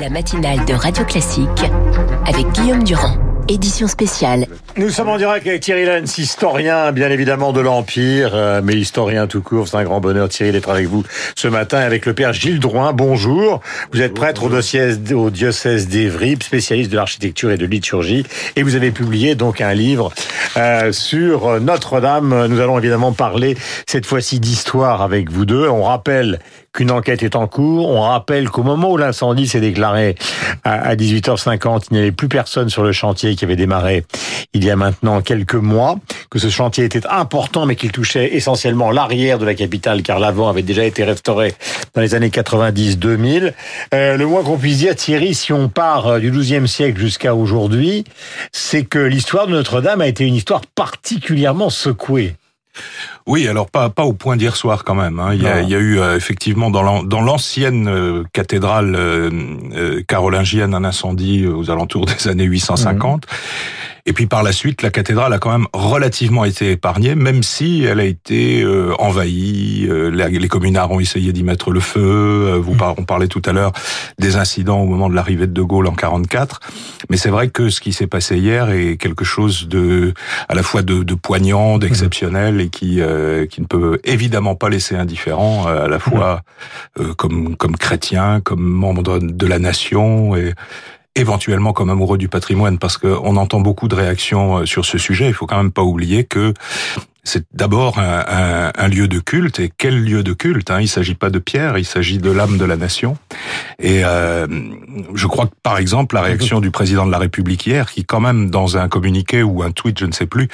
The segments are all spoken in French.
La matinale de Radio Classique avec Guillaume Durand. Édition spéciale. Nous sommes en direct avec Thierry Lenz, historien bien évidemment de l'Empire, euh, mais historien tout court. C'est un grand bonheur Thierry d'être avec vous ce matin avec le père Gilles Drouin. Bonjour. Vous êtes prêtre au diocèse, au diocèse d'Evry, spécialiste de l'architecture et de liturgie, et vous avez publié donc un livre euh, sur Notre-Dame. Nous allons évidemment parler cette fois-ci d'histoire avec vous deux. On rappelle qu'une enquête est en cours. On rappelle qu'au moment où l'incendie s'est déclaré à 18h50, il n'y avait plus personne sur le chantier qui avait démarré il y a maintenant quelques mois, que ce chantier était important mais qu'il touchait essentiellement l'arrière de la capitale car l'avant avait déjà été restauré dans les années 90-2000. Euh, le moins qu'on puisse dire, Thierry, si on part euh, du XIIe siècle jusqu'à aujourd'hui, c'est que l'histoire de Notre-Dame a été une histoire particulièrement secouée. Oui, alors pas pas au point d'hier soir quand même. Hein. Il, y a, il, y a, eu euh, effectivement dans l'ancienne euh, cathédrale euh, carolingienne un incendie aux alentours des années 850. Et puis par la suite, la cathédrale a quand même relativement été épargnée, même si elle a été euh, envahie. Euh, les communards ont essayé d'y mettre le feu. Euh, vous par on parlait tout à l'heure des incidents au moment de l'arrivée de De Gaulle en 44. Mais c'est vrai que ce qui s'est passé hier est quelque chose de, à la fois de, de poignant, d'exceptionnel et qui qui ne peut évidemment pas laisser indifférent à la fois comme comme chrétien, comme membre de la nation et éventuellement comme amoureux du patrimoine, parce qu'on entend beaucoup de réactions euh, sur ce sujet. Il faut quand même pas oublier que c'est d'abord un, un, lieu de culte. Et quel lieu de culte hein? Il s'agit pas de pierre, il s'agit de l'âme de la nation. Et euh, je crois que, par exemple, la réaction du président de la République hier, qui quand même, dans un communiqué ou un tweet, je ne sais plus,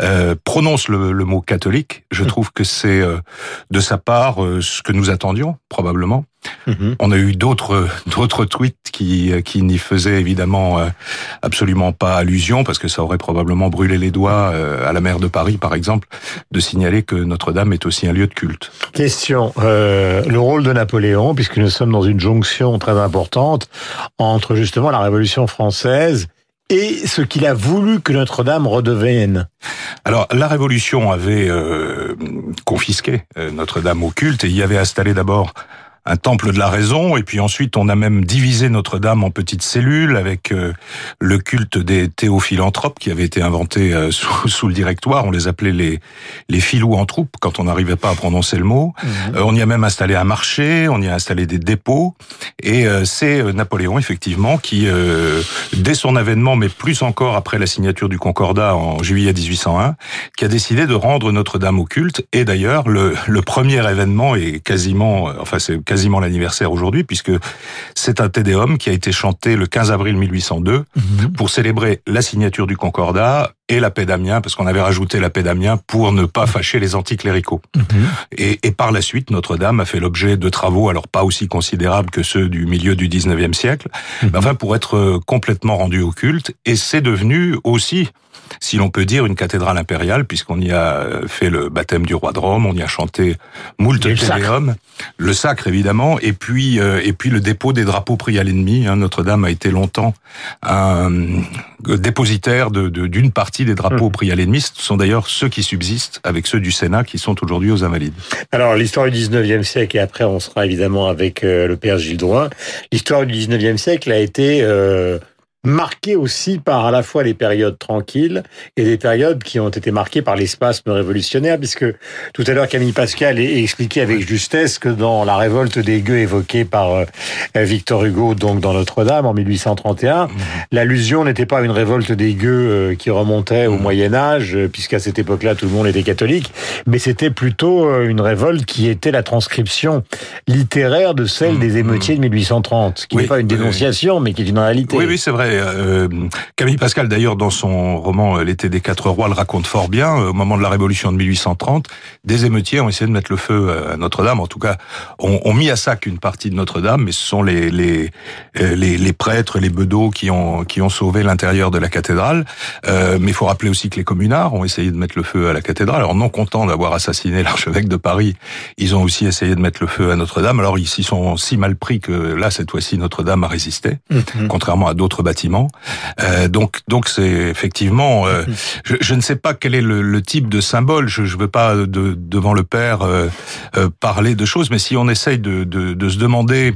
euh, prononce le, le, mot catholique, je trouve que c'est euh, de sa part euh, ce que nous attendions, probablement. Mhm. On a eu d'autres d'autres tweets qui qui n'y faisaient évidemment euh, absolument pas allusion parce que ça aurait probablement brûlé les doigts euh, à la maire de Paris par exemple de signaler que Notre-Dame est aussi un lieu de culte. Question euh, le rôle de Napoléon puisque nous sommes dans une jonction très importante entre justement la Révolution française et ce qu'il a voulu que Notre-Dame redevienne. Alors la Révolution avait euh, confisqué Notre-Dame au culte et y avait installé d'abord un temple de la raison, et puis ensuite on a même divisé Notre-Dame en petites cellules avec euh, le culte des théophilanthropes qui avait été inventé euh, sous, sous, le directoire. On les appelait les les filous en troupe quand on n'arrivait pas à prononcer le mot. Mhm. Euh, on y a même installé un marché, on y a installé des dépôts, et c'est Napoléon effectivement qui, dès son avènement, mais plus encore après la signature du Concordat en juillet 1801, qui a décidé de rendre Notre-Dame au culte. Et d'ailleurs, le, le premier événement est quasiment, enfin c'est quasiment quasiment l'anniversaire aujourd'hui, puisque c'est un Tédéum qui a été chanté le 15 avril 1802 mhm. pour célébrer la signature du Concordat et la paix d'Amiens, parce qu'on avait rajouté la paix d'Amiens pour ne pas fâcher les anticléricaux. Mhm. Et, et, par la suite, Notre-Dame a fait l'objet de travaux, alors pas aussi considérables que ceux du milieu du 19e siècle, mhm. mais enfin pour être euh, complètement rendu au culte, et c'est devenu aussi si l'on peut dire, une cathédrale impériale, puisqu'on y a euh, fait le baptême du roi de Rome, on y a chanté moult téléum, le sacre évidemment, et puis euh, et puis le dépôt des drapeaux pris à l'ennemi. Hein. Notre-Dame a été longtemps un euh, dépositaire d'une de, d'une partie des drapeaux mmh. pris à l'ennemi. Ce sont d'ailleurs ceux qui subsistent avec ceux du Sénat qui sont aujourd'hui aux Invalides. Alors l'histoire du 19e siècle, et après on sera évidemment avec le père Gilles Drouin, l'histoire du 19e siècle a été... Euh marqué aussi par à la fois les périodes tranquilles et des périodes qui ont été marquées par l'espasme révolutionnaire, puisque tout à l'heure Camille Pascal a expliqué avec justesse que dans la révolte des gueux évoquée par euh, Victor Hugo, donc dans Notre-Dame en 1831, mmh. l'allusion n'était pas une révolte des gueux euh, qui remontait au mmh. Moyen Âge, euh, puisqu'à cette époque-là tout le monde était catholique, mais c'était plutôt une révolte qui était la transcription littéraire de celle mmh. des émeutiers de 1830, qui n'est pas une dénonciation, mais qui est une réalité. Oui, oui, c'est vrai. Euh, Camille Pascal, d'ailleurs, dans son roman euh, L'été des quatre rois, le raconte fort bien. Au moment de la Révolution de 1830, des émeutiers ont essayé de mettre le feu à Notre-Dame. En tout cas, ont, ont mis à sac une partie de Notre-Dame, mais ce sont les les, euh, les, les prêtres, les bedeaux qui ont qui ont sauvé l'intérieur de la cathédrale. Euh, mais il faut rappeler aussi que les communards ont essayé de mettre le feu à la cathédrale. Alors non contents d'avoir assassiné l'archevêque de Paris, ils ont aussi essayé de mettre le feu à Notre-Dame. Alors ils s'y sont si mal pris que là, cette fois-ci, Notre-Dame a résisté, mhm. contrairement à d'autres bâtiments euh, donc, donc c'est effectivement. Euh, je, je, ne sais pas quel est le, le type de symbole. Je ne veux pas de, devant le père euh, euh, parler de choses, mais si on essaye de, de, de se demander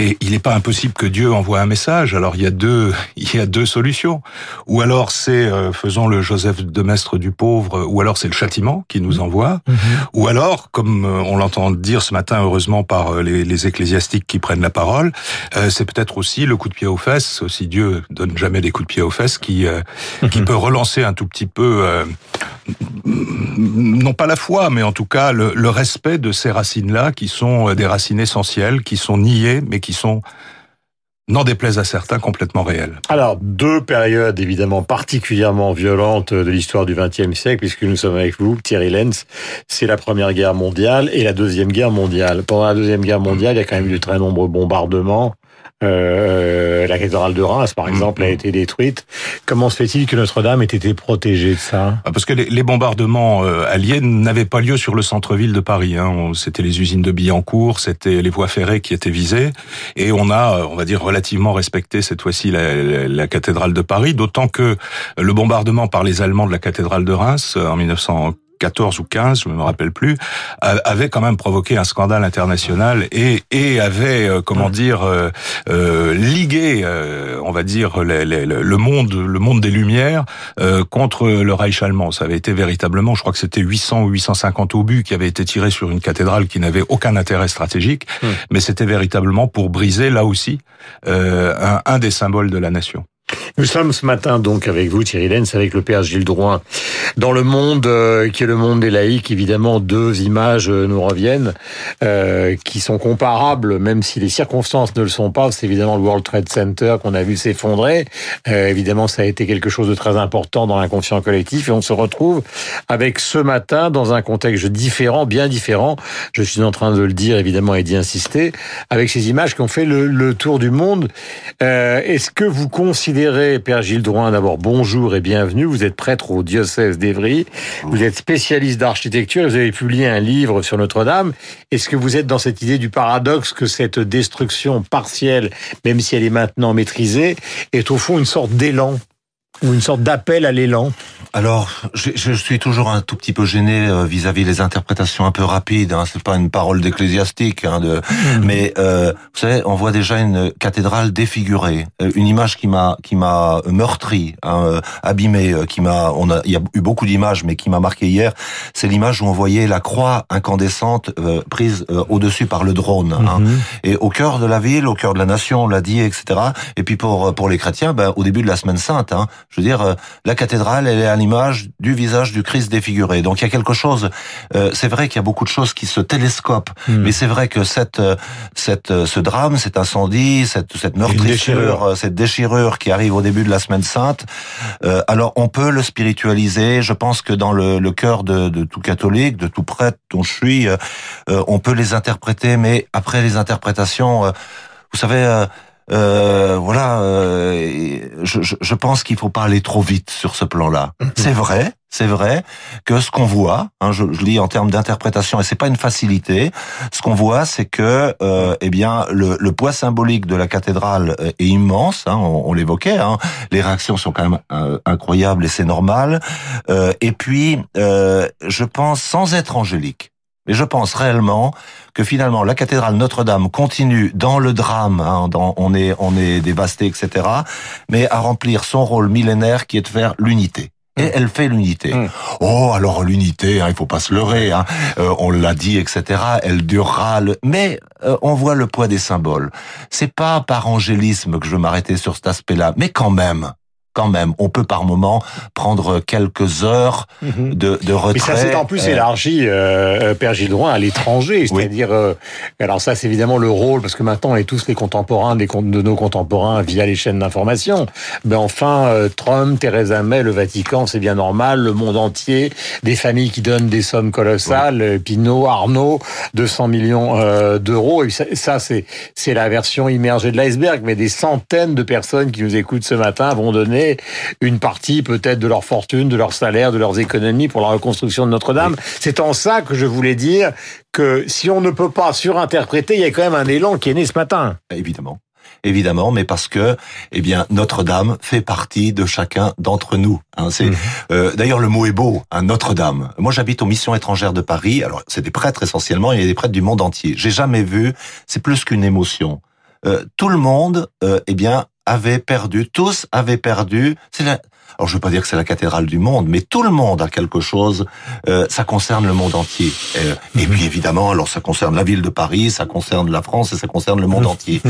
Et il n'est pas impossible que Dieu envoie un message. Alors il y a deux, il y a deux solutions. Ou alors c'est euh, faisons le Joseph de Maistre du pauvre, ou alors c'est le châtiment qui nous envoie. Mhm. Ou alors, comme euh, on l'entend dire ce matin, heureusement par euh, les, les ecclésiastiques qui prennent la parole, euh, c'est peut-être aussi le coup de pied aux fesses. Aussi Dieu donne jamais des coups de pied aux fesses qui euh, qui peut relancer un tout petit peu. euh, non pas la foi, mais en tout cas le, le respect de ces racines-là, qui sont des racines essentielles, qui sont niées, mais qui sont, n'en déplaise à certains, complètement réelles. Alors, deux périodes évidemment particulièrement violentes de l'histoire du XXe siècle, puisque nous sommes avec vous, Thierry Lenz. C'est la Première Guerre mondiale et la Deuxième Guerre mondiale. Pendant la Deuxième Guerre mondiale, il y a quand même eu de très nombreux bombardements. Euh, euh, la cathédrale de Reims, par mm-hmm. exemple, a été détruite. Comment se fait-il que Notre-Dame ait été protégée de ça? Ah, parce que les, bombardements euh, alliés n'avaient pas lieu sur le centre-ville de Paris. Hein. C'était les usines de Billancourt, c'était les voies ferrées qui étaient visées. Et on a, euh, on va dire, relativement respecté cette fois-ci la, la cathédrale de Paris, d'autant que le bombardement par les Allemands de la cathédrale de Reims en 1940, 14 ou 15, je ne me rappelle plus, euh, avait quand même provoqué un scandale international et, et avait, euh, comment dire, euh, euh, ligué, euh, on va dire, le monde le monde des Lumières contre le Reich allemand. Ça avait été véritablement, je crois que c'était 800 ou 850 obus qui avaient été tirés sur une cathédrale qui n'avait aucun intérêt stratégique, mais c'était véritablement pour briser, là aussi, un, un des symboles de la nation. Nous sommes ce matin donc avec vous, Thierry Lenz, avec le père Gilles Drouin. Dans le monde euh, qui est le monde des laïcs, évidemment, deux images euh, nous reviennent euh, qui sont comparables, même si les circonstances ne le sont pas. C'est évidemment le World Trade Center qu'on a vu s'effondrer. Évidemment, ça a été quelque chose de très important dans l'inconscient collectif et on se retrouve avec ce matin dans un contexte différent, bien différent. Je suis en train de le dire évidemment et d'y insister, avec ces images qui ont fait le, tour du monde. Est-ce que vous considérez, Père Gilles Drouin, d'abord bonjour et bienvenue. Vous êtes prêtre au diocèse d'Évry. Vous êtes spécialiste d'architecture. Vous avez publié un livre sur Notre-Dame. Est-ce que vous êtes dans cette idée du paradoxe que cette destruction partielle, même si elle est maintenant maîtrisée, est au fond une sorte d'élan ou une sorte d'appel à l'élan Alors, je, je suis toujours un tout petit peu gêné euh, vis-à-vis les interprétations un peu rapides. Hein. C'est pas une parole d'ecclésiastique, hein, de... mais euh, vous savez, on voit déjà une cathédrale défigurée, Euh, une image qui m'a qui m'a meurtri, hein, euh, abîmé, qui m'a. On a, il y a eu beaucoup d'images, mais qui m'a marqué hier. C'est l'image où on voyait la croix incandescente euh, prise euh, au-dessus par le drone. hein. Et au cœur de la ville, au cœur de la nation, on l'a dit, etc. Et puis pour pour les chrétiens, ben, au début de la semaine sainte, hein, je veux dire, euh, la cathédrale, elle est à l'image du visage du Christ défiguré. Donc il y a quelque chose. euh, c'est vrai qu'il y a beaucoup de choses qui se télescopent, mais c'est vrai que cette euh, cette euh, ce drame, cet incendie, cette cette meurtrissure, cette déchirure qui arrive au début de la semaine sainte. euh, alors on peut le spiritualiser. Je pense que dans le, le cœur de, de tout catholique, de tout prêtre dont je suis, euh, on peut les interpréter, mais après les interprétations, euh, vous savez. Euh, voilà, euh, je, je, je pense qu'il faut pas aller trop vite sur ce plan-là. C'est vrai, c'est vrai que ce qu'on voit, hein, je, je lis en termes d'interprétation, et c'est pas une facilité. Ce qu'on voit, c'est que, euh, eh bien, le, le poids symbolique de la cathédrale euh, est immense. Hein, on on l'évoquait. Hein, les réactions sont quand même euh, incroyables et c'est normal. Euh, et puis, euh, je pense, sans être angélique, mais je pense réellement que finalement la cathédrale Notre-Dame continue dans le drame, hein, dans, on est on est dévasté, etc., mais à remplir son rôle millénaire qui est de faire l'unité. Et elle fait l'unité. Mm. Oh, alors l'unité, hein, il faut pas se leurrer. Hein, euh, on l'a dit, etc. Elle durera. Le... Mais euh, on voit le poids des symboles. C'est pas par angélisme que je veux m'arrêter sur cet aspect-là, mais quand même, quand même, on peut par moment prendre quelques heures de, de retrait. Mais ça s'est en plus Euh, élargi, euh, euh, Père à l'étranger. C'est-à-dire, euh, alors ça c'est évidemment le rôle, parce que maintenant on est tous les contemporains de nos contemporains via les chaînes d'information. Mais enfin, Trump, Theresa May, le Vatican, c'est bien normal, le monde entier, des familles qui donnent des sommes colossales, Pinot, Arnaud, 200 millions d'euros. Et ça, ça, c'est la version immergée de l'iceberg, mais des centaines de personnes qui nous écoutent ce matin vont donner une partie peut-être de leur fortune, de leur salaire, de leurs économies pour la reconstruction de Notre-Dame. C'est en ça que je voulais dire que si on ne peut pas surinterpréter, il y a quand même un élan qui est né ce matin. Évidemment. Évidemment, mais parce que, eh bien, Notre-Dame fait partie de chacun d'entre nous. Hein, c'est euh, d'ailleurs le mot est beau, hein, Notre-Dame. Moi, j'habite aux missions étrangères de Paris. Alors, c'est des prêtres essentiellement. Il y a des prêtres du monde entier. J'ai jamais vu. C'est plus qu'une émotion. euh, tout le monde, euh, eh bien, avait perdu, tous avaient perdu. C'est la, alors je veux pas dire que c'est la cathédrale du monde, mais tout le monde a quelque chose. Euh, ça concerne le monde entier. Euh, et puis évidemment, alors ça concerne la ville de Paris, ça concerne la France et ça concerne le monde entier.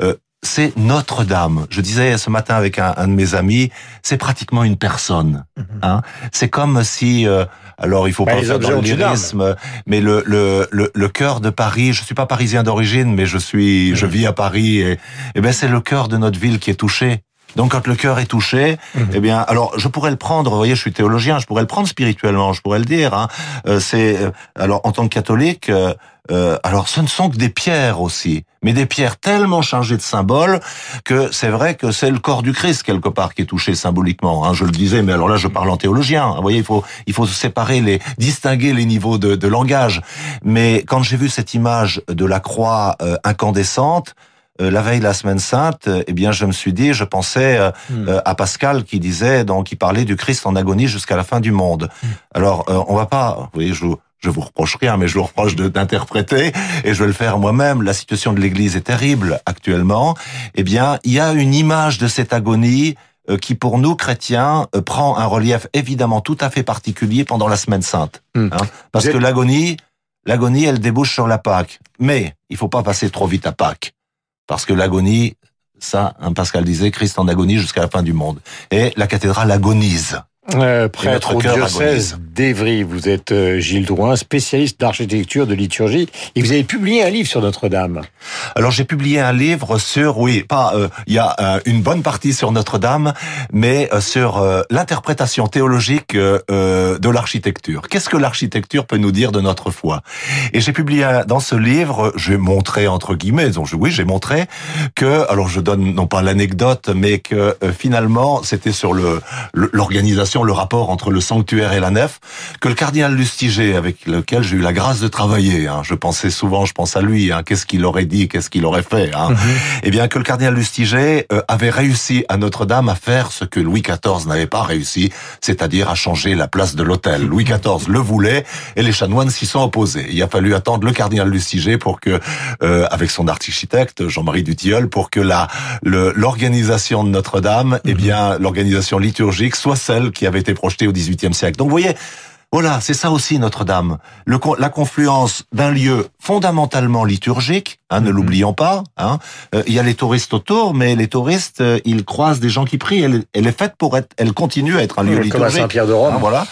Euh, c'est Notre-Dame. Je disais ce matin avec un, un de mes amis, c'est pratiquement une personne. Hein. C'est comme si, euh, alors il faut Bah, pas faire dans le lyrisme, mais le, le, le, le cœur de Paris. Je suis pas parisien d'origine, mais je suis, je vis à Paris et, et ben c'est le cœur de notre ville qui est touché. Donc quand le cœur est touché, eh bien, alors je pourrais le prendre. Vous voyez, je suis théologien, je pourrais le prendre spirituellement, je pourrais le dire. Hein. Euh, c'est euh, alors en tant que catholique, euh, euh, alors ce ne sont que des pierres aussi, mais des pierres tellement chargées de symboles que c'est vrai que c'est le corps du Christ quelque part qui est touché symboliquement. Hein, je le disais, mais alors là je parle en théologien. Vous voyez, il faut il faut séparer les distinguer les niveaux de, de langage. Mais quand j'ai vu cette image de la croix euh, incandescente. Euh, la veille de la semaine sainte, euh, eh bien, je me suis dit, je pensais euh, euh, à Pascal qui disait, donc, qui parlait du Christ en agonie jusqu'à la fin du monde. Alors, euh, on va pas, vous voyez, je, vous- je vous reproche rien, mais je vous reproche de- d'interpréter, et je vais le faire moi-même. La situation de l'Église est terrible actuellement. Eh bien, il y a une image de cette agonie qui, pour nous chrétiens, prend un relief évidemment tout à fait particulier pendant la semaine sainte, Hmm. hein. parce que l'agonie, l'agonie, elle débouche sur la Pâque. Mais il faut pas passer trop vite à Pâques, parce que l'agonie, ça, hein, Pascal disait, Christ en agonie jusqu'à la fin du monde. Et la cathédrale agonise. Euh, prêtre au diocèse d'Évry, vous êtes euh, Gilles Drouin, spécialiste d'architecture, de liturgie, et vous avez publié un livre sur Notre-Dame. Alors j'ai publié un livre sur, oui, pas, euh, il y a euh, une bonne partie sur Notre-Dame, mais euh, sur euh, l'interprétation théologique de l'architecture. Qu'est-ce que l'architecture peut nous dire de notre foi? Et j'ai publié un- dans ce livre, j'ai montré entre guillemets, donc je- oui, j'ai montré que, alors je donne non pas l'anecdote, mais que euh, finalement c'était sur le le- le rapport entre le sanctuaire et la nef, que le cardinal Lustiger, avec lequel j'ai eu la grâce de travailler, hein, je pensais souvent, je pense à lui, hein, qu'est-ce qu'il aurait dit, qu'est-ce qu'il aurait fait, hein, eh bien que le cardinal Lustiger euh, avait réussi à Notre-Dame à faire ce que Louis XIV n'avait pas réussi, c'est-à-dire à changer la place de l'hôtel. Louis XIV le voulait et les chanoines s'y sont opposés. Il a fallu attendre le cardinal Lustiger pour que, euh, avec son architecte Jean-Marie Dutilleul, pour que la l'organisation de Notre-Dame, eh bien l'organisation liturgique soit celle qui avait été projetée au XVIIIe siècle. Donc vous voyez. Voilà, c'est ça aussi Notre-Dame. La confluence d'un lieu fondamentalement liturgique, hein, ne l'oublions pas. Hein. Euh, Il y a les touristes autour, mais les touristes, euh, ils croisent des gens qui prient. Elle, elle est faite pour être, elle continue à être un lieu Comme à liturgique. Saint-Pierre de Rome. Hein, voilà.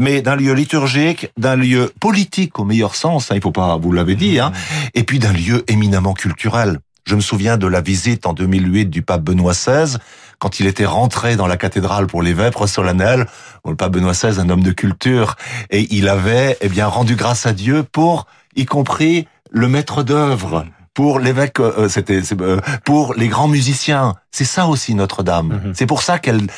Mais d'un lieu liturgique, d'un lieu politique au meilleur sens, hein, il faut pas, vous l'avez dit, hein, et puis d'un lieu éminemment culturel. Je me souviens de la visite en 2008 du pape Benoît XVI, quand il était rentré dans la cathédrale pour les vêpres solennelles. Bon, Le pape Benoît XVI, un homme de culture, et il avait, eh bien, rendu grâce à Dieu pour, y compris, le maître d'œuvre. Pour l'évêque, euh, c'était c'est, euh, pour les grands musiciens. C'est ça aussi Notre-Dame. Mhm. C'est pour ça qu'elle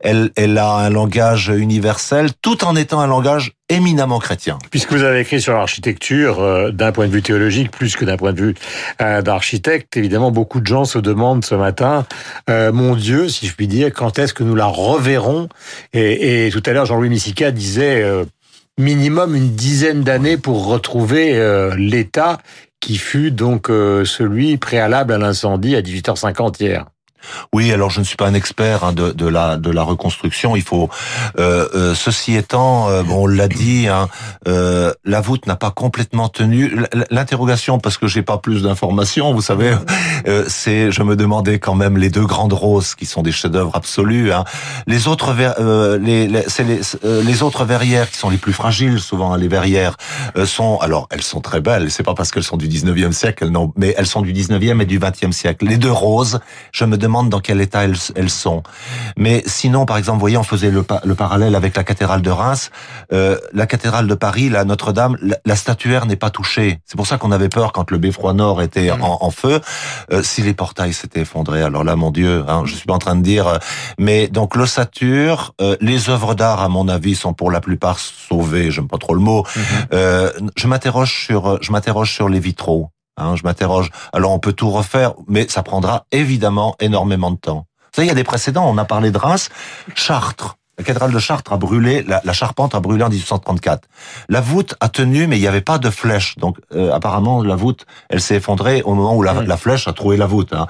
elle, elle a un langage universel, tout en étant un langage éminemment chrétien. Puisque vous avez écrit sur l'architecture euh, d'un point de vue théologique plus que d'un point de vue euh, d'architecte, évidemment, beaucoup de gens se demandent ce matin, euh, mon Dieu, si je puis dire, quand est-ce que nous la reverrons? Et, et tout à l'heure, Jean-Louis Missica disait euh, minimum une dizaine d'années pour retrouver euh, l'état qui fut donc euh, celui préalable à l'incendie à 18h50 hier. Oui, alors je ne suis pas un expert hein, de, de la de la reconstruction. Il faut, euh, euh, ceci étant, euh, bon, on l'a dit, hein, euh, la voûte n'a pas complètement tenu. L'interrogation, parce que j'ai pas plus d'informations, vous savez, euh, c'est, je me demandais quand même les deux grandes roses qui sont des chefs-d'œuvre absolus. Hein. Les autres, ver- euh, les, les, les, les autres verrières qui sont les plus fragiles, souvent hein, les verrières sont, alors elles sont très belles. C'est pas parce qu'elles sont du 19e siècle, n'ont- mais elles sont du 19e et du 20e siècle. Les deux roses, je me demande dans quel état elles, elles sont. Mais sinon, par exemple, vous voyez, on faisait le, pa- le parallèle avec la cathédrale de Reims. Euh, la cathédrale de Paris, la Notre-Dame, la, la statuaire n'est pas touchée. C'est pour ça qu'on avait peur quand le beffroi nord était en, en feu. Euh, si les portails s'étaient effondrés, alors là, mon Dieu, hein, je suis pas en train de dire. euh, Mais donc l'ossature, euh, les œuvres d'art, à mon avis, sont pour la plupart sauvées. J'aime pas trop le mot. Euh, je m'interroge sur, je m'interroge sur les vitraux. Hein, je m'interroge. Alors on peut tout refaire, mais ça prendra évidemment énormément de temps. Vous savez, il y a des précédents. On a parlé de Reims, Chartres. La cathédrale de Chartres a brûlé, la, la charpente a brûlé en 1834. La voûte a tenu, mais il n'y avait pas de flèche. Donc euh, apparemment, la voûte, elle s'est effondrée au moment où la, la flèche a trouvé la voûte. Hein.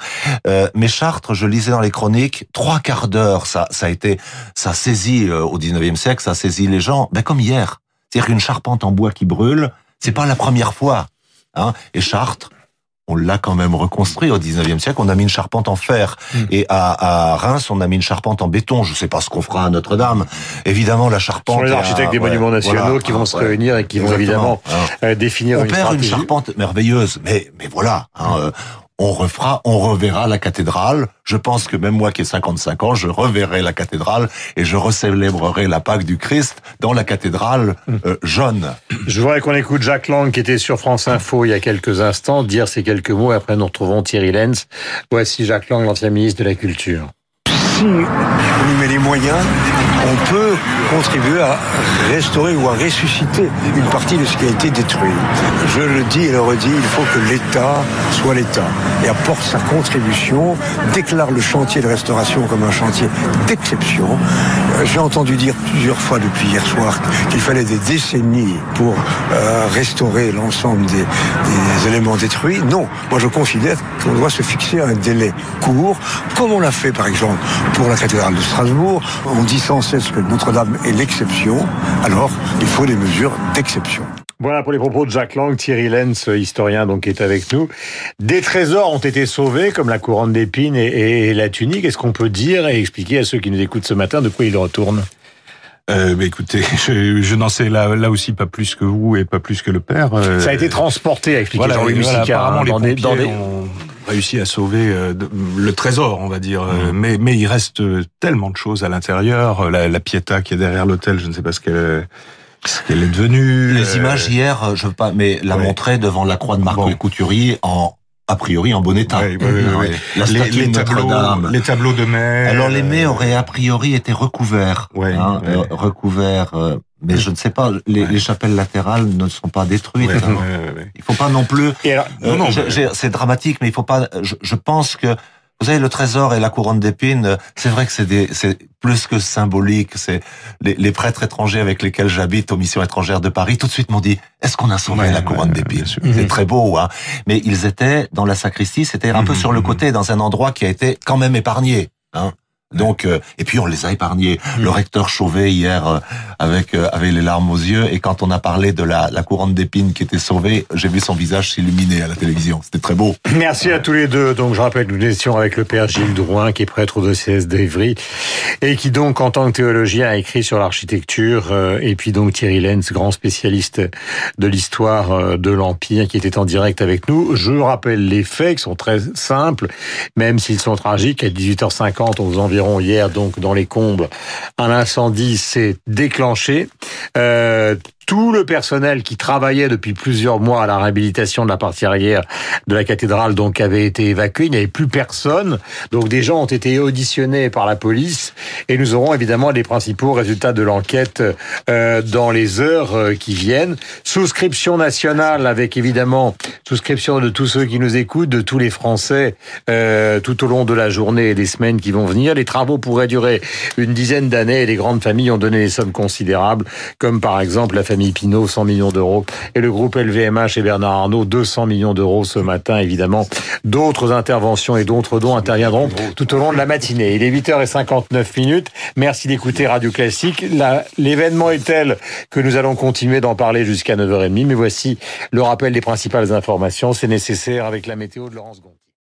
Euh, mais Chartres, je lisais dans les chroniques, trois quarts d'heure, ça, ça a été, ça a saisi euh, au 19e siècle, ça a saisi les gens, ben comme hier. C'est-à-dire qu'une charpente en bois qui brûle, c'est pas la première fois. Hein. Et Chartres, on l'a quand même reconstruit au 19e siècle. On a mis une charpente en fer. Mm. Et à, à, Reims, on a mis une charpente en béton. Je sais pas ce qu'on fera à Notre-Dame. Évidemment, la charpente... Ce sont les architectes à, des ouais, monuments nationaux voilà, qui vont se ouais, réunir et qui vont évidemment Hein. euh, définir On une perd une charpente merveilleuse, mais mais voilà. Hein, euh, on refera, on reverra la cathédrale. Je pense que même moi qui ai 55 ans, je reverrai la cathédrale et je recélébrerai la Pâque du Christ dans la cathédrale euh, jaune. Je voudrais qu'on écoute Jacques Lang qui était sur France Info il y a quelques instants dire ces quelques mots et après nous retrouvons Thierry Lenz. Voici Jacques Lang, l'ancien ministre de la Culture. Si on y met les moyens, on peut contribuer à restaurer ou à ressusciter une partie de ce qui a été détruit. Je le dis et le redis, il faut que l'État soit l'État et apporte sa contribution, déclare le chantier de restauration comme un chantier d'exception. J'ai entendu dire plusieurs fois depuis hier soir qu'il fallait des décennies pour euh, restaurer l'ensemble des, des éléments détruits. Non, moi je considère qu'on doit se fixer un délai court, comme on l'a fait par exemple pour la cathédrale de Strasbourg. On dit sans cesse que Notre-Dame est l'exception, alors il faut des mesures d'exception. Voilà pour les propos de Jacques Lang, Thierry Lenz, historien donc qui est avec nous. Des trésors ont été sauvés comme la couronne d'épines et, et la tunique. Est-ce qu'on peut dire et expliquer à ceux qui nous écoutent ce matin de quoi ils retournent? Euh, bah, écoutez, je, je n'en sais là, là aussi pas plus que vous et pas plus que le père. Euh, Ça a été transporté, a expliqué voilà, Jean-Louis voilà, Mussicard, apparemment, hein, les dans des- pompiers dans des- ont réussi à sauver euh, le trésor, on va dire. Euh, Mmh. Mais, mais il reste euh, tellement de choses à l'intérieur. La, la Pietà qui est derrière l'hôtel, je ne sais pas ce qu'elle ce qu'elle est devenue. Les images hier, je veux pas, mais la ouais. montrer devant la croix de Marc Bon. Couturier en a priori en bon état. La les, tableaux, les tableaux de mai. Alors les mets auraient a priori été recouverts, hein, euh, recouverts. euh, mais je ne sais pas, les, Ouais. les chapelles latérales ne sont pas détruites. ouais, hein. ouais, ouais, ouais. Il faut pas non plus. Euh, Non, non, je- mais- j'ai- c'est dramatique, mais il faut pas. Je, je pense que vous savez le trésor et la couronne d'épines. euh, C'est vrai que c'est des, c'est plus que symbolique. C'est les, les prêtres étrangers avec lesquels j'habite aux missions étrangères de Paris. Tout de suite m'ont dit Est-ce qu'on a sauvé Ouais, la couronne ouais, d'épines? C'est Mhm. très beau, hein. Mais ils étaient dans la sacristie. C'était un peu Mhm, sur le mhm. côté, dans un endroit qui a été quand même épargné. Hein. Donc euh, et puis on les a épargnés. Mhm. Le recteur Chauvet hier euh, avec euh, avec les larmes aux yeux et quand on a parlé de la, la couronne d'épines qui était sauvée, j'ai vu son visage s'illuminer à la télévision. C'était très beau. Merci à tous les deux. Donc, je rappelle que nous étions avec le père Gilles Drouin, qui est prêtre au diocèse d'Evry, et qui donc, en tant que théologien, a écrit sur l'architecture, euh, et puis donc Thierry Lenz, grand spécialiste de l'histoire euh, de l'Empire, qui était en direct avec nous. Je rappelle les faits, qui sont très simples, même s'ils sont tragiques. À 18h50, aux hier, donc dans les combles, un incendie s'est déclenché. Euh, tout le personnel qui travaillait depuis plusieurs mois à la réhabilitation de la partie arrière de la cathédrale donc avait été évacué. Il n'y avait plus personne. Donc des gens ont été auditionnés par la police et nous aurons évidemment les principaux résultats de l'enquête euh, dans les heures euh, qui viennent. Souscription nationale avec évidemment souscription de tous ceux qui nous écoutent, de tous les Français euh, tout au long de la journée et des semaines qui vont venir. Les travaux pourraient durer une dizaine d'années et les grandes familles ont donné des sommes considérables, comme par exemple la famille Pinault, 100 millions d'euros, et le groupe LVMH et Bernard Arnault, 200 millions d'euros ce matin, évidemment. D'autres interventions et d'autres dons interviendront tout au long de la matinée. Il est 8h59 minutes. Merci d'écouter Radio Classique. La- L'événement est tel que nous allons continuer d'en parler jusqu'à 9h30, mais voici le rappel des principales informations. C'est nécessaire avec la météo de Laurence Gontier.